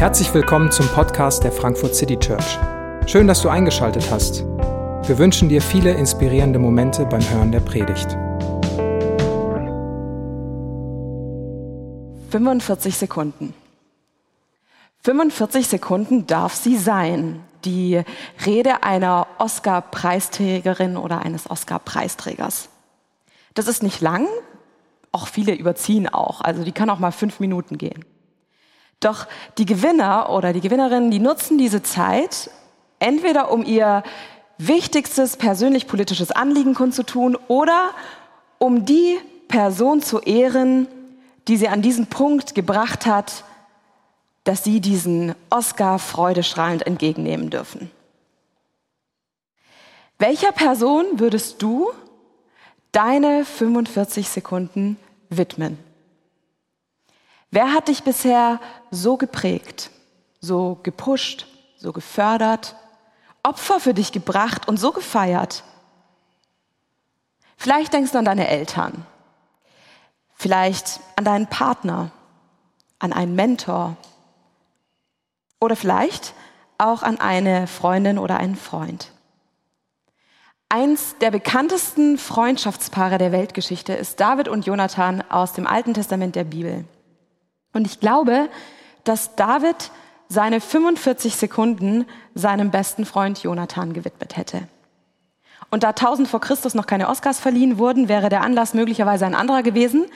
Herzlich willkommen zum Podcast der Frankfurt City Church. Schön, dass du eingeschaltet hast. Wir wünschen dir viele inspirierende Momente beim Hören der Predigt. 45 Sekunden. 45 Sekunden darf sie sein, die Rede einer Oscar-Preisträgerin oder eines Oscar-Preisträgers. Das ist nicht lang, auch viele überziehen auch, also die kann auch mal fünf Minuten gehen. Doch die Gewinner oder die Gewinnerinnen, die nutzen diese Zeit entweder um ihr wichtigstes persönlich-politisches Anliegen kundzutun oder um die Person zu ehren, die sie an diesen Punkt gebracht hat, dass sie diesen Oscar freudestrahlend entgegennehmen dürfen. Welcher Person würdest du deine 45 Sekunden widmen? Wer hat dich bisher so geprägt, so gepusht, so gefördert, Opfer für dich gebracht und so gefeiert? Vielleicht denkst du an deine Eltern, vielleicht an deinen Partner, an einen Mentor oder vielleicht auch an eine Freundin oder einen Freund. Eins der bekanntesten Freundschaftspaare der Weltgeschichte ist David und Jonathan aus dem Alten Testament der Bibel. Und ich glaube, dass David seine 45 Sekunden seinem besten Freund Jonathan gewidmet hätte. Und da 1000 vor Christus noch keine Oscars verliehen wurden, wäre der Anlass möglicherweise ein anderer gewesen.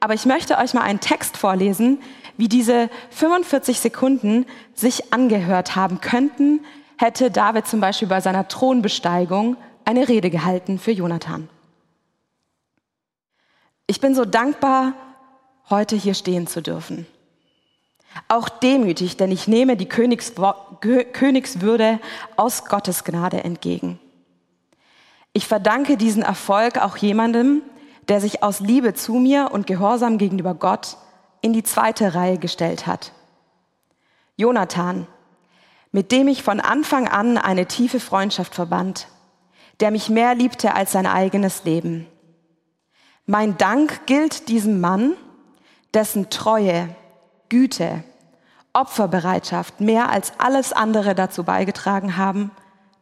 Aber ich möchte euch mal einen Text vorlesen, wie diese 45 Sekunden sich angehört haben könnten, hätte David zum Beispiel bei seiner Thronbesteigung eine Rede gehalten für Jonathan. Ich bin so dankbar, heute hier stehen zu dürfen. Auch demütig, denn ich nehme die Königswürde aus Gottes Gnade entgegen. Ich verdanke diesen Erfolg auch jemandem, der sich aus Liebe zu mir und Gehorsam gegenüber Gott in die zweite Reihe gestellt hat. Jonathan, mit dem ich von Anfang an eine tiefe Freundschaft verband, der mich mehr liebte als sein eigenes Leben. Mein Dank gilt diesem Mann, dessen Treue, Güte, Opferbereitschaft mehr als alles andere dazu beigetragen haben,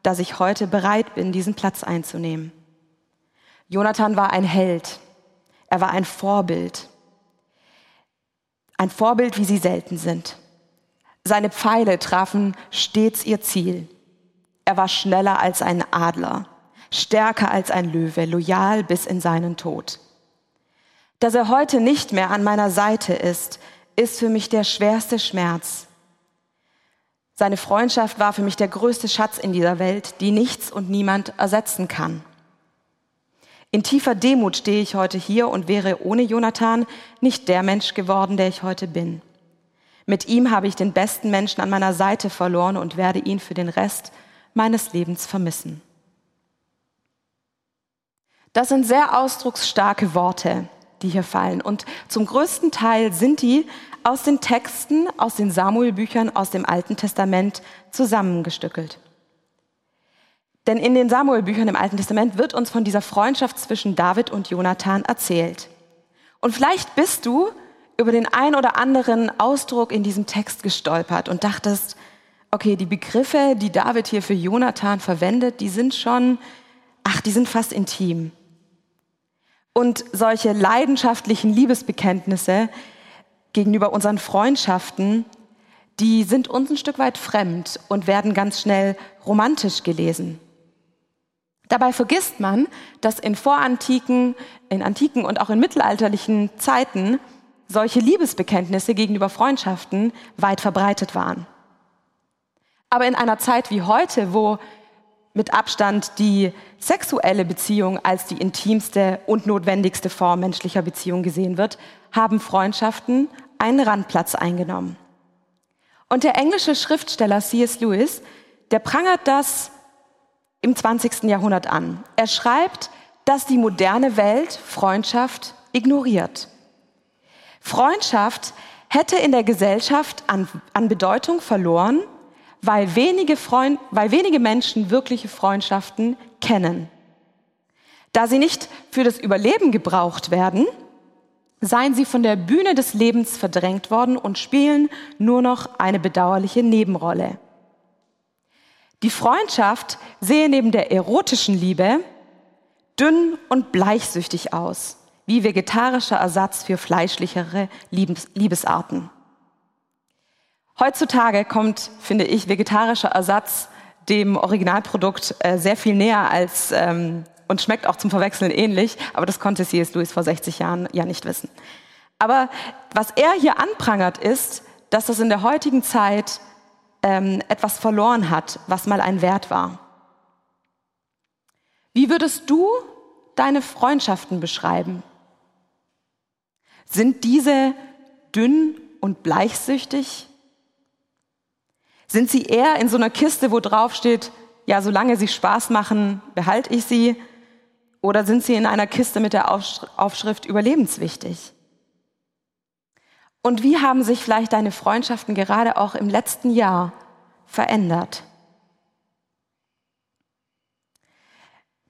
dass ich heute bereit bin, diesen Platz einzunehmen. Jonathan war ein Held. Er war ein Vorbild. Ein Vorbild, wie sie selten sind. Seine Pfeile trafen stets ihr Ziel. Er war schneller als ein Adler, stärker als ein Löwe, loyal bis in seinen Tod. Dass er heute nicht mehr an meiner Seite ist, ist für mich der schwerste Schmerz. Seine Freundschaft war für mich der größte Schatz in dieser Welt, die nichts und niemand ersetzen kann. In tiefer Demut stehe ich heute hier und wäre ohne Jonathan nicht der Mensch geworden, der ich heute bin. Mit ihm habe ich den besten Menschen an meiner Seite verloren und werde ihn für den Rest meines Lebens vermissen. Das sind sehr ausdrucksstarke Worte, die hier fallen. Und zum größten Teil sind die aus den Texten, aus den Samuelbüchern, aus dem Alten Testament zusammengestückelt. Denn in den Samuelbüchern im Alten Testament wird uns von dieser Freundschaft zwischen David und Jonathan erzählt. Und vielleicht bist du über den ein oder anderen Ausdruck in diesem Text gestolpert und dachtest, okay, die Begriffe, die David hier für Jonathan verwendet, die sind schon, ach, die sind fast intim. Und solche leidenschaftlichen Liebesbekenntnisse gegenüber unseren Freundschaften, die sind uns ein Stück weit fremd und werden ganz schnell romantisch gelesen. Dabei vergisst man, dass in vorantiken, in antiken und auch in mittelalterlichen Zeiten solche Liebesbekenntnisse gegenüber Freundschaften weit verbreitet waren. Aber in einer Zeit wie heute, wo mit Abstand die sexuelle Beziehung als die intimste und notwendigste Form menschlicher Beziehung gesehen wird, haben Freundschaften einen Randplatz eingenommen. Und der englische Schriftsteller C.S. Lewis, der prangert das im 20. Jahrhundert an. Er schreibt, dass die moderne Welt Freundschaft ignoriert. Freundschaft hätte in der Gesellschaft an, an Bedeutung verloren, weil wenige, Freund, weil wenige Menschen wirkliche Freundschaften kennen. Da sie nicht für das Überleben gebraucht werden, seien sie von der Bühne des Lebens verdrängt worden und spielen nur noch eine bedauerliche Nebenrolle. Die Freundschaft sehe neben der erotischen Liebe dünn und bleichsüchtig aus, wie vegetarischer Ersatz für fleischlichere Liebes Liebesarten. Heutzutage kommt, finde ich, vegetarischer Ersatz dem Originalprodukt äh, sehr viel näher als ähm, und schmeckt auch zum Verwechseln ähnlich, aber das konnte C.S. Lewis vor 60 Jahren ja nicht wissen. Aber was er hier anprangert ist, dass das in der heutigen Zeit ähm, etwas verloren hat, was mal ein Wert war. Wie würdest du deine Freundschaften beschreiben? Sind diese dünn und bleichsüchtig? Sind sie eher in so einer Kiste, wo drauf steht, ja, solange sie Spaß machen, behalte ich sie? Oder sind sie in einer Kiste mit der Aufschrift überlebenswichtig? Und wie haben sich vielleicht deine Freundschaften gerade auch im letzten Jahr verändert?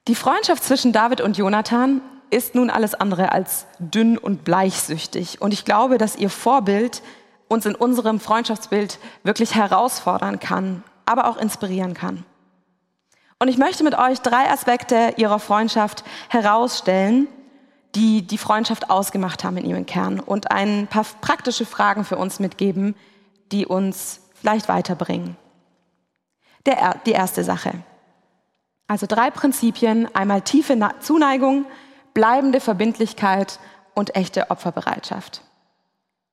Die Freundschaft zwischen David und Jonathan ist nun alles andere als dünn und bleichsüchtig. Und ich glaube, dass ihr Vorbild uns in unserem Freundschaftsbild wirklich herausfordern kann, aber auch inspirieren kann. Und ich möchte mit euch drei Aspekte ihrer Freundschaft herausstellen, die die Freundschaft ausgemacht haben in ihrem Kern und ein paar praktische Fragen für uns mitgeben, die uns vielleicht weiterbringen. Der, die erste Sache. Also drei Prinzipien, einmal tiefe Zuneigung, bleibende Verbindlichkeit und echte Opferbereitschaft.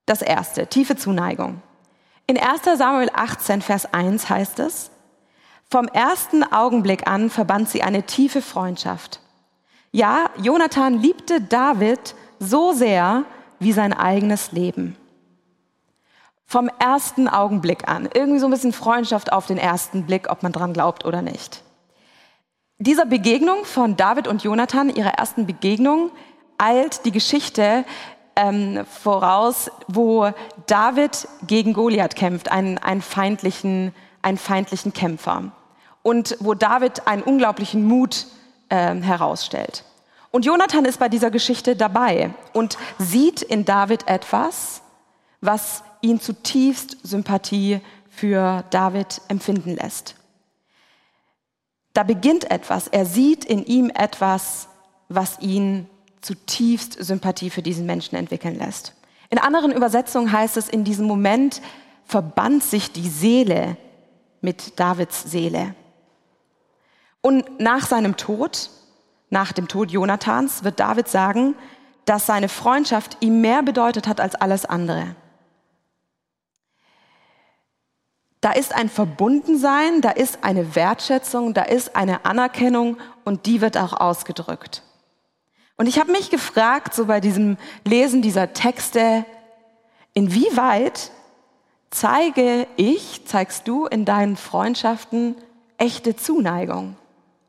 Das erste, tiefe Zuneigung. In 1 Samuel 18, Vers 1 heißt es, vom ersten Augenblick an verband sie eine tiefe Freundschaft. Ja, Jonathan liebte David so sehr wie sein eigenes Leben. Vom ersten Augenblick an. Irgendwie so ein bisschen Freundschaft auf den ersten Blick, ob man dran glaubt oder nicht. Dieser Begegnung von David und Jonathan, ihrer ersten Begegnung, eilt die Geschichte ähm, voraus, wo David gegen Goliath kämpft, einen, einen, feindlichen, einen feindlichen Kämpfer. Und wo David einen unglaublichen Mut äh, herausstellt. Und Jonathan ist bei dieser Geschichte dabei und sieht in David etwas, was ihn zutiefst Sympathie für David empfinden lässt. Da beginnt etwas. Er sieht in ihm etwas, was ihn zutiefst Sympathie für diesen Menschen entwickeln lässt. In anderen Übersetzungen heißt es, in diesem Moment verband sich die Seele mit Davids Seele. Und nach seinem Tod, nach dem Tod Jonathans, wird David sagen, dass seine Freundschaft ihm mehr bedeutet hat als alles andere. Da ist ein Verbundensein, da ist eine Wertschätzung, da ist eine Anerkennung und die wird auch ausgedrückt. Und ich habe mich gefragt, so bei diesem Lesen dieser Texte, inwieweit zeige ich, zeigst du in deinen Freundschaften echte Zuneigung,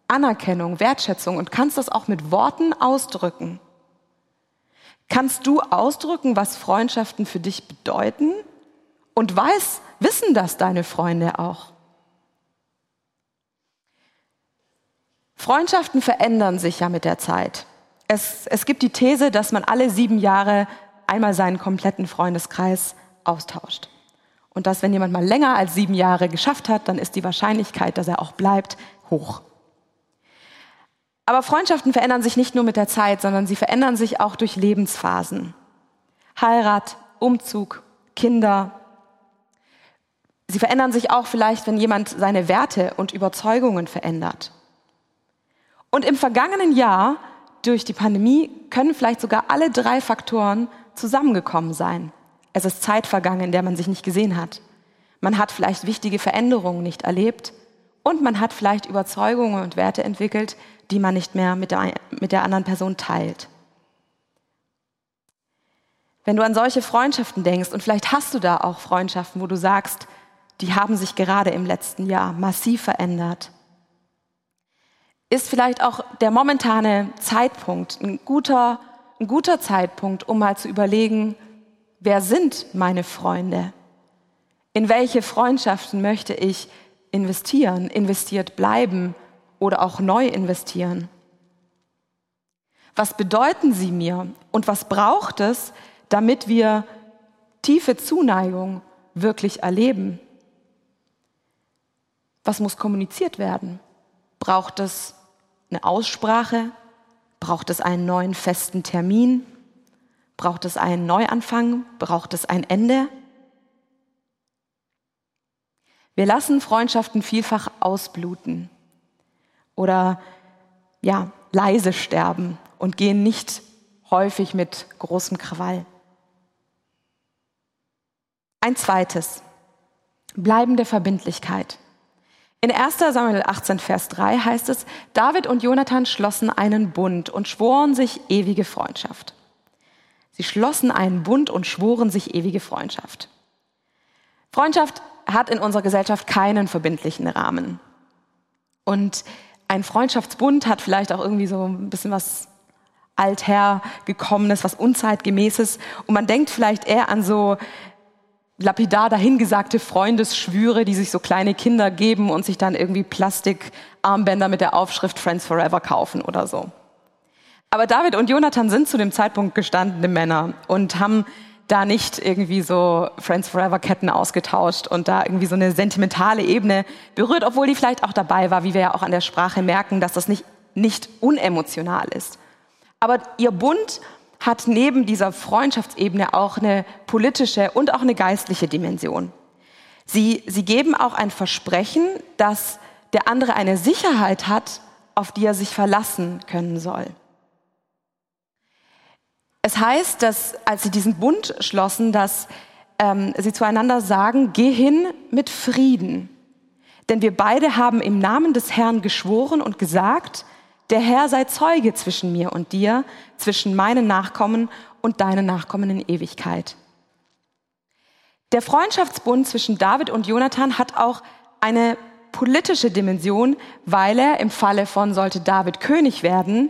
Anerkennung, Wertschätzung und kannst das auch mit Worten ausdrücken? Kannst du ausdrücken, was Freundschaften für dich bedeuten? Und weiß, wissen das deine Freunde auch? Freundschaften verändern sich ja mit der Zeit. Es, es gibt die These, dass man alle sieben Jahre einmal seinen kompletten Freundeskreis austauscht. Und dass, wenn jemand mal länger als sieben Jahre geschafft hat, dann ist die Wahrscheinlichkeit, dass er auch bleibt, hoch. Aber Freundschaften verändern sich nicht nur mit der Zeit, sondern sie verändern sich auch durch Lebensphasen. Heirat, Umzug, Kinder. Sie verändern sich auch vielleicht, wenn jemand seine Werte und Überzeugungen verändert. Und im vergangenen Jahr durch die Pandemie können vielleicht sogar alle drei Faktoren zusammengekommen sein. Es ist Zeit vergangen, in der man sich nicht gesehen hat. Man hat vielleicht wichtige Veränderungen nicht erlebt und man hat vielleicht Überzeugungen und Werte entwickelt, die man nicht mehr mit der, mit der anderen Person teilt. Wenn du an solche Freundschaften denkst und vielleicht hast du da auch Freundschaften, wo du sagst, die haben sich gerade im letzten Jahr massiv verändert, ist vielleicht auch der momentane Zeitpunkt ein guter, ein guter Zeitpunkt, um mal zu überlegen, wer sind meine Freunde? In welche Freundschaften möchte ich investieren, investiert bleiben oder auch neu investieren? Was bedeuten sie mir? Und was braucht es, damit wir tiefe Zuneigung wirklich erleben? Was muss kommuniziert werden? Braucht es eine Aussprache? Braucht es einen neuen festen Termin? Braucht es einen Neuanfang? Braucht es ein Ende? Wir lassen Freundschaften vielfach ausbluten oder ja, leise sterben und gehen nicht häufig mit großem Krawall. Ein zweites, bleibende Verbindlichkeit. In 1 Samuel 18, Vers 3 heißt es, David und Jonathan schlossen einen Bund und schworen sich ewige Freundschaft. Sie schlossen einen Bund und schworen sich ewige Freundschaft. Freundschaft hat in unserer Gesellschaft keinen verbindlichen Rahmen. Und ein Freundschaftsbund hat vielleicht auch irgendwie so ein bisschen was althergekommenes, was unzeitgemäßes. Und man denkt vielleicht eher an so lapidar dahingesagte Freundesschwüre, die sich so kleine Kinder geben und sich dann irgendwie Plastikarmbänder mit der Aufschrift Friends Forever kaufen oder so. Aber David und Jonathan sind zu dem Zeitpunkt gestandene Männer und haben da nicht irgendwie so Friends Forever Ketten ausgetauscht und da irgendwie so eine sentimentale Ebene berührt, obwohl die vielleicht auch dabei war, wie wir ja auch an der Sprache merken, dass das nicht, nicht unemotional ist. Aber ihr Bund hat neben dieser Freundschaftsebene auch eine politische und auch eine geistliche Dimension. Sie, sie geben auch ein Versprechen, dass der andere eine Sicherheit hat, auf die er sich verlassen können soll. Es heißt, dass als sie diesen Bund schlossen, dass ähm, sie zueinander sagen, geh hin mit Frieden. Denn wir beide haben im Namen des Herrn geschworen und gesagt, der Herr sei Zeuge zwischen mir und dir, zwischen meinen Nachkommen und deinen Nachkommen in Ewigkeit. Der Freundschaftsbund zwischen David und Jonathan hat auch eine politische Dimension, weil er im Falle von sollte David König werden,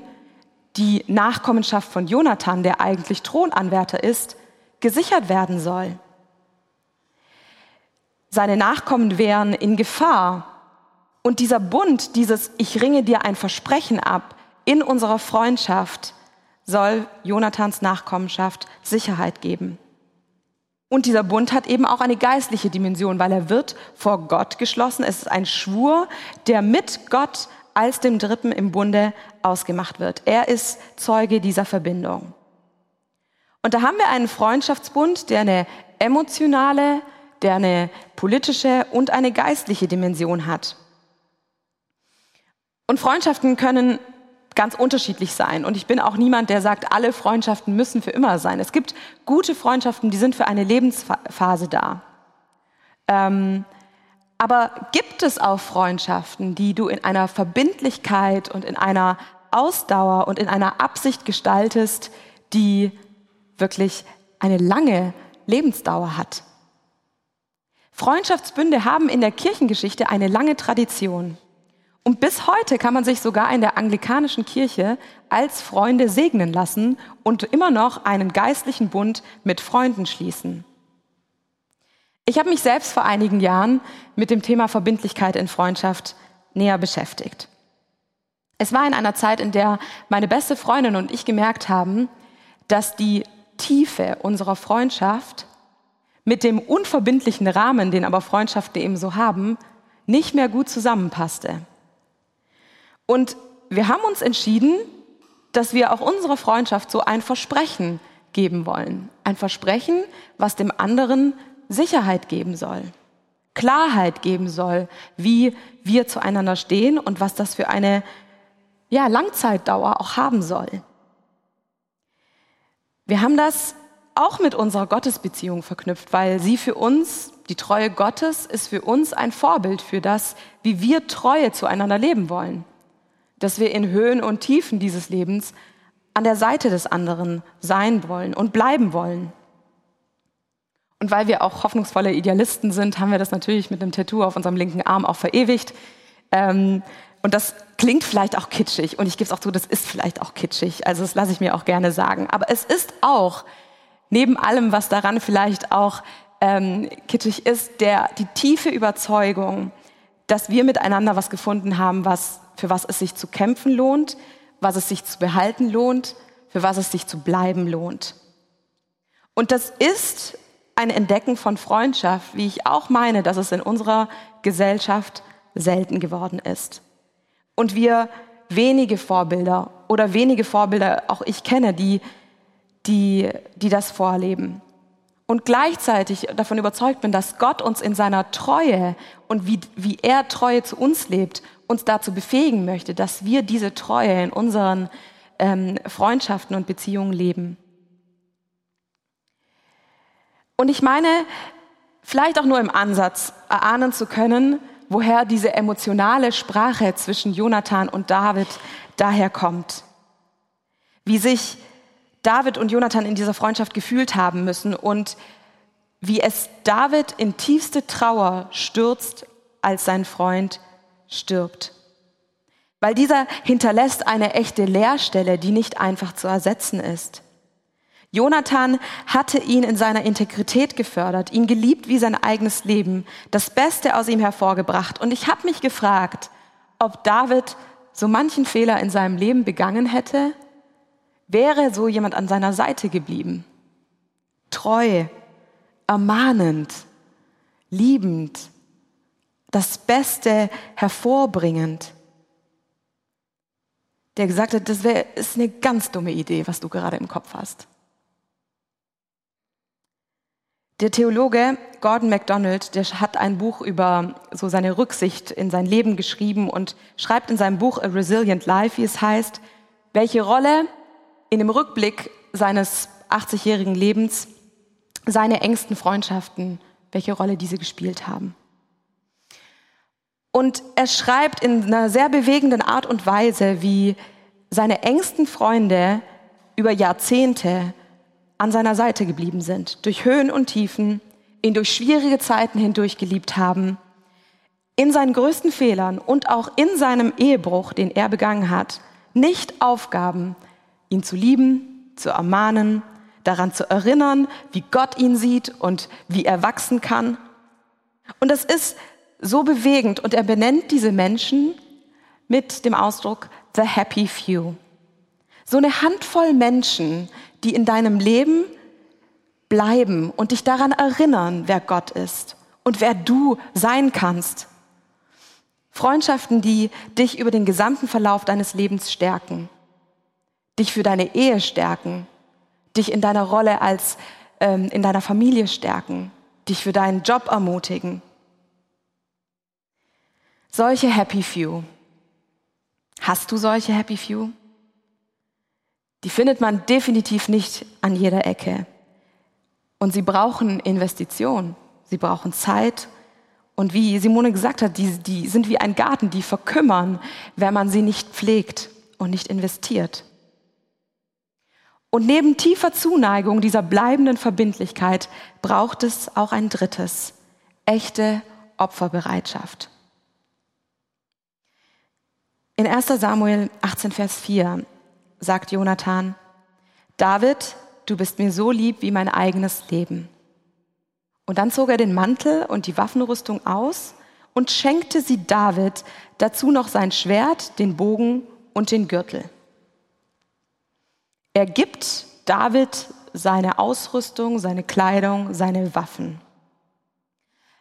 die Nachkommenschaft von Jonathan, der eigentlich Thronanwärter ist, gesichert werden soll. Seine Nachkommen wären in Gefahr. Und dieser Bund, dieses Ich ringe dir ein Versprechen ab in unserer Freundschaft, soll Jonathans Nachkommenschaft Sicherheit geben. Und dieser Bund hat eben auch eine geistliche Dimension, weil er wird vor Gott geschlossen. Es ist ein Schwur, der mit Gott als dem Dritten im Bunde ausgemacht wird. Er ist Zeuge dieser Verbindung. Und da haben wir einen Freundschaftsbund, der eine emotionale, der eine politische und eine geistliche Dimension hat. Und Freundschaften können ganz unterschiedlich sein. Und ich bin auch niemand, der sagt, alle Freundschaften müssen für immer sein. Es gibt gute Freundschaften, die sind für eine Lebensphase da. Ähm, aber gibt es auch Freundschaften, die du in einer Verbindlichkeit und in einer Ausdauer und in einer Absicht gestaltest, die wirklich eine lange Lebensdauer hat? Freundschaftsbünde haben in der Kirchengeschichte eine lange Tradition. Und bis heute kann man sich sogar in der anglikanischen Kirche als Freunde segnen lassen und immer noch einen geistlichen Bund mit Freunden schließen. Ich habe mich selbst vor einigen Jahren mit dem Thema Verbindlichkeit in Freundschaft näher beschäftigt. Es war in einer Zeit, in der meine beste Freundin und ich gemerkt haben, dass die Tiefe unserer Freundschaft mit dem unverbindlichen Rahmen, den aber Freundschaften eben so haben, nicht mehr gut zusammenpasste. Und wir haben uns entschieden, dass wir auch unserer Freundschaft so ein Versprechen geben wollen. Ein Versprechen, was dem anderen Sicherheit geben soll, Klarheit geben soll, wie wir zueinander stehen und was das für eine ja, Langzeitdauer auch haben soll. Wir haben das auch mit unserer Gottesbeziehung verknüpft, weil sie für uns, die Treue Gottes, ist für uns ein Vorbild für das, wie wir Treue zueinander leben wollen. Dass wir in Höhen und Tiefen dieses Lebens an der Seite des anderen sein wollen und bleiben wollen. Und weil wir auch hoffnungsvolle Idealisten sind, haben wir das natürlich mit einem Tattoo auf unserem linken Arm auch verewigt. Ähm, und das klingt vielleicht auch kitschig. Und ich gebe es auch zu, das ist vielleicht auch kitschig. Also das lasse ich mir auch gerne sagen. Aber es ist auch, neben allem, was daran vielleicht auch ähm, kitschig ist, der, die tiefe Überzeugung, dass wir miteinander was gefunden haben, was, für was es sich zu kämpfen lohnt, was es sich zu behalten lohnt, für was es sich zu bleiben lohnt. Und das ist ein Entdecken von Freundschaft, wie ich auch meine, dass es in unserer Gesellschaft selten geworden ist. Und wir wenige Vorbilder oder wenige Vorbilder auch ich kenne, die, die, die das vorleben. Und gleichzeitig davon überzeugt bin, dass Gott uns in seiner Treue und wie, wie er Treue zu uns lebt, uns dazu befähigen möchte, dass wir diese Treue in unseren ähm, Freundschaften und Beziehungen leben. Und ich meine, vielleicht auch nur im Ansatz erahnen zu können, woher diese emotionale Sprache zwischen Jonathan und David daherkommt. Wie sich David und Jonathan in dieser Freundschaft gefühlt haben müssen und wie es David in tiefste Trauer stürzt, als sein Freund stirbt. Weil dieser hinterlässt eine echte Leerstelle, die nicht einfach zu ersetzen ist. Jonathan hatte ihn in seiner Integrität gefördert, ihn geliebt wie sein eigenes Leben, das Beste aus ihm hervorgebracht. Und ich habe mich gefragt, ob David so manchen Fehler in seinem Leben begangen hätte, wäre so jemand an seiner Seite geblieben. Treu, ermahnend, liebend, das Beste hervorbringend. Der gesagt hat, das wär, ist eine ganz dumme Idee, was du gerade im Kopf hast. Der Theologe Gordon MacDonald, der hat ein Buch über so seine Rücksicht in sein Leben geschrieben und schreibt in seinem Buch A Resilient Life, wie es heißt, welche Rolle in dem Rückblick seines 80-jährigen Lebens seine engsten Freundschaften, welche Rolle diese gespielt haben. Und er schreibt in einer sehr bewegenden Art und Weise, wie seine engsten Freunde über Jahrzehnte an seiner Seite geblieben sind, durch Höhen und Tiefen, ihn durch schwierige Zeiten hindurch geliebt haben, in seinen größten Fehlern und auch in seinem Ehebruch, den er begangen hat, nicht aufgaben, ihn zu lieben, zu ermahnen, daran zu erinnern, wie Gott ihn sieht und wie er wachsen kann. Und das ist so bewegend und er benennt diese Menschen mit dem Ausdruck The Happy Few. So eine Handvoll Menschen, die in deinem Leben bleiben und dich daran erinnern, wer Gott ist und wer du sein kannst. Freundschaften, die dich über den gesamten Verlauf deines Lebens stärken, dich für deine Ehe stärken, dich in deiner Rolle als ähm, in deiner Familie stärken, dich für deinen Job ermutigen. Solche Happy Few. Hast du solche Happy Few? Die findet man definitiv nicht an jeder Ecke. Und sie brauchen Investition, sie brauchen Zeit. Und wie Simone gesagt hat, die, die sind wie ein Garten, die verkümmern, wenn man sie nicht pflegt und nicht investiert. Und neben tiefer Zuneigung dieser bleibenden Verbindlichkeit braucht es auch ein drittes, echte Opferbereitschaft. In 1 Samuel 18, Vers 4 sagt Jonathan, David, du bist mir so lieb wie mein eigenes Leben. Und dann zog er den Mantel und die Waffenrüstung aus und schenkte sie David, dazu noch sein Schwert, den Bogen und den Gürtel. Er gibt David seine Ausrüstung, seine Kleidung, seine Waffen.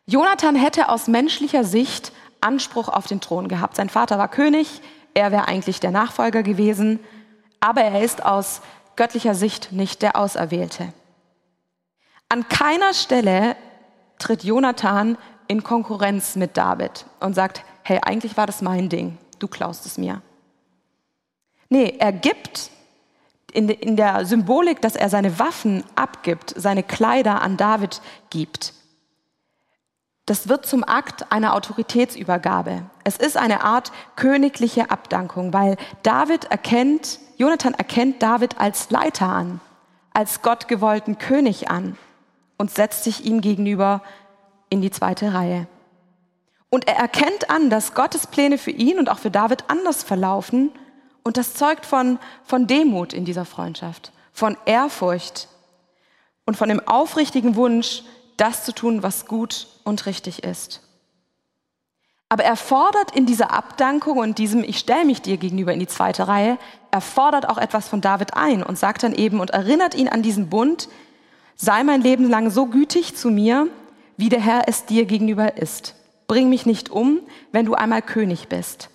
Jonathan hätte aus menschlicher Sicht Anspruch auf den Thron gehabt. Sein Vater war König, er wäre eigentlich der Nachfolger gewesen aber er ist aus göttlicher Sicht nicht der Auserwählte. An keiner Stelle tritt Jonathan in Konkurrenz mit David und sagt, hey, eigentlich war das mein Ding, du klaust es mir. Nee, er gibt in, in der Symbolik, dass er seine Waffen abgibt, seine Kleider an David gibt. Das wird zum Akt einer Autoritätsübergabe. Es ist eine Art königliche Abdankung, weil David erkennt, Jonathan erkennt David als Leiter an, als gottgewollten König an und setzt sich ihm gegenüber in die zweite Reihe. Und er erkennt an, dass Gottes Pläne für ihn und auch für David anders verlaufen und das zeugt von, von Demut in dieser Freundschaft, von Ehrfurcht und von dem aufrichtigen Wunsch, das zu tun, was gut und richtig ist. Aber er fordert in dieser Abdankung und diesem Ich stelle mich dir gegenüber in die zweite Reihe, er fordert auch etwas von David ein und sagt dann eben und erinnert ihn an diesen Bund, sei mein Leben lang so gütig zu mir, wie der Herr es dir gegenüber ist. Bring mich nicht um, wenn du einmal König bist.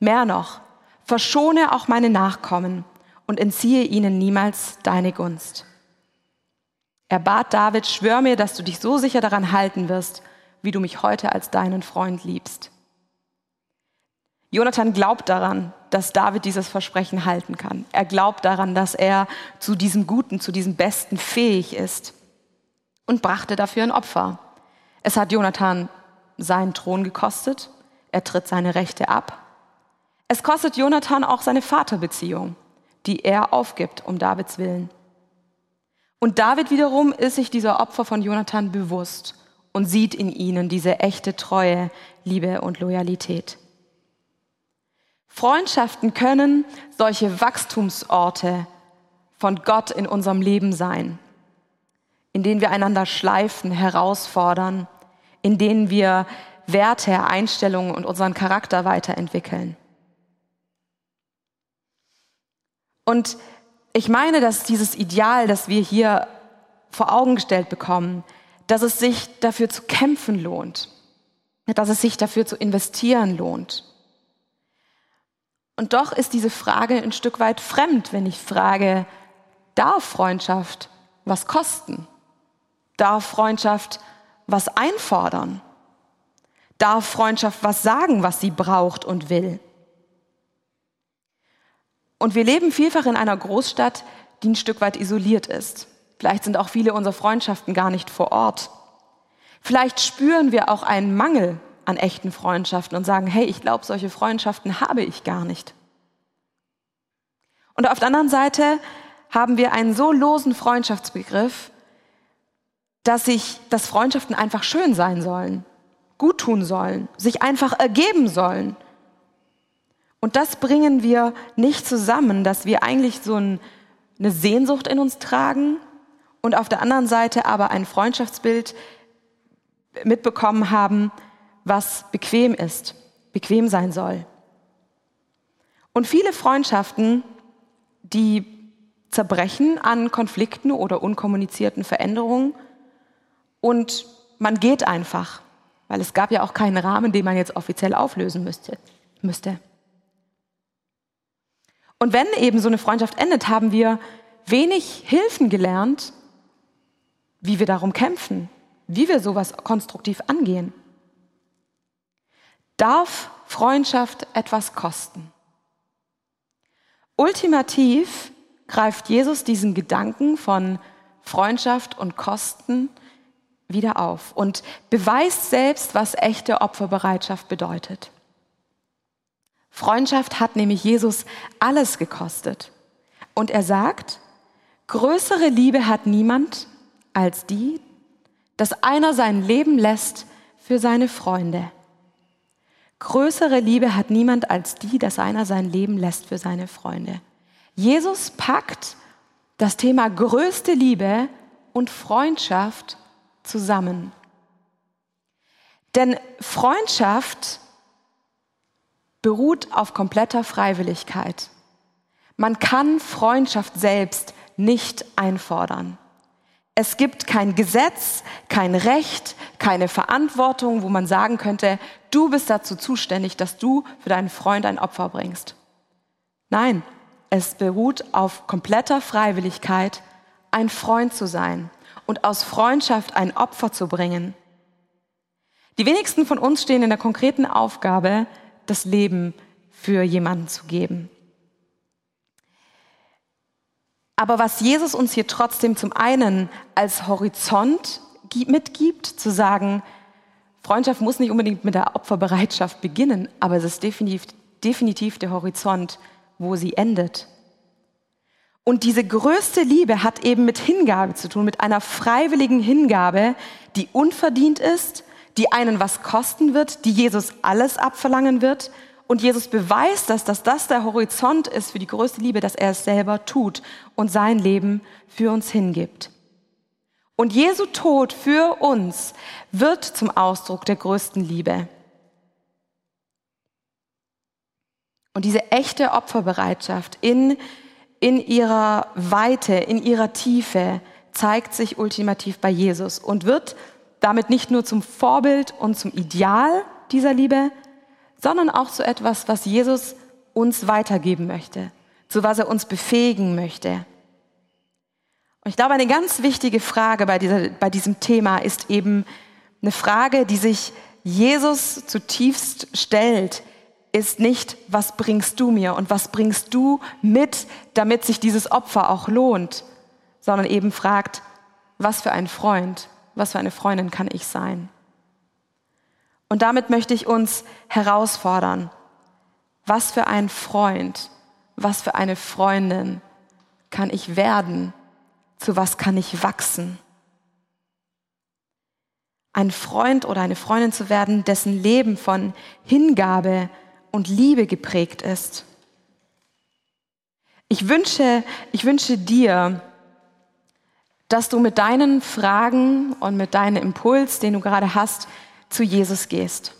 Mehr noch, verschone auch meine Nachkommen und entziehe ihnen niemals deine Gunst. Er bat David, schwör mir, dass du dich so sicher daran halten wirst, wie du mich heute als deinen Freund liebst. Jonathan glaubt daran, dass David dieses Versprechen halten kann. Er glaubt daran, dass er zu diesem Guten, zu diesem Besten fähig ist und brachte dafür ein Opfer. Es hat Jonathan seinen Thron gekostet. Er tritt seine Rechte ab. Es kostet Jonathan auch seine Vaterbeziehung, die er aufgibt um Davids Willen. Und David wiederum ist sich dieser Opfer von Jonathan bewusst und sieht in ihnen diese echte Treue, Liebe und Loyalität. Freundschaften können solche Wachstumsorte von Gott in unserem Leben sein, in denen wir einander schleifen, herausfordern, in denen wir Werte, Einstellungen und unseren Charakter weiterentwickeln. Und ich meine, dass dieses Ideal, das wir hier vor Augen gestellt bekommen, dass es sich dafür zu kämpfen lohnt, dass es sich dafür zu investieren lohnt. Und doch ist diese Frage ein Stück weit fremd, wenn ich frage, darf Freundschaft was kosten? Darf Freundschaft was einfordern? Darf Freundschaft was sagen, was sie braucht und will? Und wir leben vielfach in einer Großstadt, die ein Stück weit isoliert ist. Vielleicht sind auch viele unserer Freundschaften gar nicht vor Ort. Vielleicht spüren wir auch einen Mangel an echten Freundschaften und sagen, hey, ich glaube, solche Freundschaften habe ich gar nicht. Und auf der anderen Seite haben wir einen so losen Freundschaftsbegriff, dass sich, dass Freundschaften einfach schön sein sollen, gut tun sollen, sich einfach ergeben sollen. Und das bringen wir nicht zusammen, dass wir eigentlich so ein, eine Sehnsucht in uns tragen und auf der anderen Seite aber ein Freundschaftsbild mitbekommen haben, was bequem ist, bequem sein soll. Und viele Freundschaften, die zerbrechen an Konflikten oder unkommunizierten Veränderungen und man geht einfach, weil es gab ja auch keinen Rahmen, den man jetzt offiziell auflösen müsste. müsste. Und wenn eben so eine Freundschaft endet, haben wir wenig Hilfen gelernt, wie wir darum kämpfen, wie wir sowas konstruktiv angehen. Darf Freundschaft etwas kosten? Ultimativ greift Jesus diesen Gedanken von Freundschaft und Kosten wieder auf und beweist selbst, was echte Opferbereitschaft bedeutet. Freundschaft hat nämlich Jesus alles gekostet. Und er sagt, größere Liebe hat niemand als die, dass einer sein Leben lässt für seine Freunde. Größere Liebe hat niemand als die, dass einer sein Leben lässt für seine Freunde. Jesus packt das Thema größte Liebe und Freundschaft zusammen. Denn Freundschaft beruht auf kompletter Freiwilligkeit. Man kann Freundschaft selbst nicht einfordern. Es gibt kein Gesetz, kein Recht, keine Verantwortung, wo man sagen könnte, du bist dazu zuständig, dass du für deinen Freund ein Opfer bringst. Nein, es beruht auf kompletter Freiwilligkeit, ein Freund zu sein und aus Freundschaft ein Opfer zu bringen. Die wenigsten von uns stehen in der konkreten Aufgabe, das Leben für jemanden zu geben. Aber was Jesus uns hier trotzdem zum einen als Horizont mitgibt, zu sagen, Freundschaft muss nicht unbedingt mit der Opferbereitschaft beginnen, aber es ist definitiv, definitiv der Horizont, wo sie endet. Und diese größte Liebe hat eben mit Hingabe zu tun, mit einer freiwilligen Hingabe, die unverdient ist, die einen was kosten wird, die Jesus alles abverlangen wird und Jesus beweist das, dass das der Horizont ist für die größte Liebe, dass er es selber tut und sein Leben für uns hingibt. Und Jesu Tod für uns wird zum Ausdruck der größten Liebe. Und diese echte Opferbereitschaft in, in ihrer Weite, in ihrer Tiefe zeigt sich ultimativ bei Jesus und wird damit nicht nur zum Vorbild und zum Ideal dieser Liebe, sondern auch zu etwas, was Jesus uns weitergeben möchte, zu was er uns befähigen möchte. Und ich glaube, eine ganz wichtige Frage bei, dieser, bei diesem Thema ist eben eine Frage, die sich Jesus zutiefst stellt, ist nicht, was bringst du mir und was bringst du mit, damit sich dieses Opfer auch lohnt, sondern eben fragt, was für ein Freund, was für eine Freundin kann ich sein? Und damit möchte ich uns herausfordern, was für ein Freund, was für eine Freundin kann ich werden, zu was kann ich wachsen? Ein Freund oder eine Freundin zu werden, dessen Leben von Hingabe und Liebe geprägt ist. Ich wünsche, ich wünsche dir, dass du mit deinen Fragen und mit deinem Impuls, den du gerade hast, zu Jesus gehst.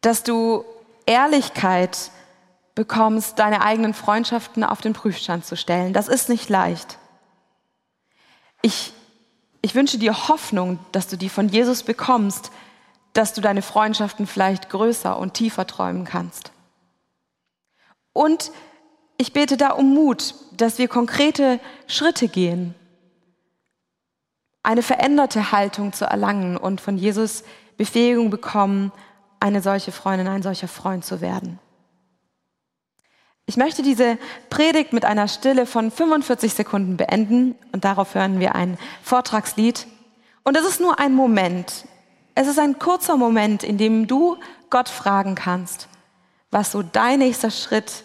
Dass du Ehrlichkeit bekommst, deine eigenen Freundschaften auf den Prüfstand zu stellen. Das ist nicht leicht. Ich, ich wünsche dir Hoffnung, dass du die von Jesus bekommst, dass du deine Freundschaften vielleicht größer und tiefer träumen kannst. Und ich bete da um Mut, dass wir konkrete Schritte gehen, eine veränderte Haltung zu erlangen und von Jesus Befähigung bekommen, eine solche Freundin, ein solcher Freund zu werden. Ich möchte diese Predigt mit einer Stille von 45 Sekunden beenden und darauf hören wir ein Vortragslied. Und es ist nur ein Moment. Es ist ein kurzer Moment, in dem du Gott fragen kannst, was so dein nächster Schritt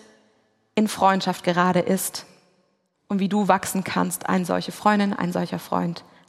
in Freundschaft gerade ist und wie du wachsen kannst, eine solche Freundin, ein solcher Freund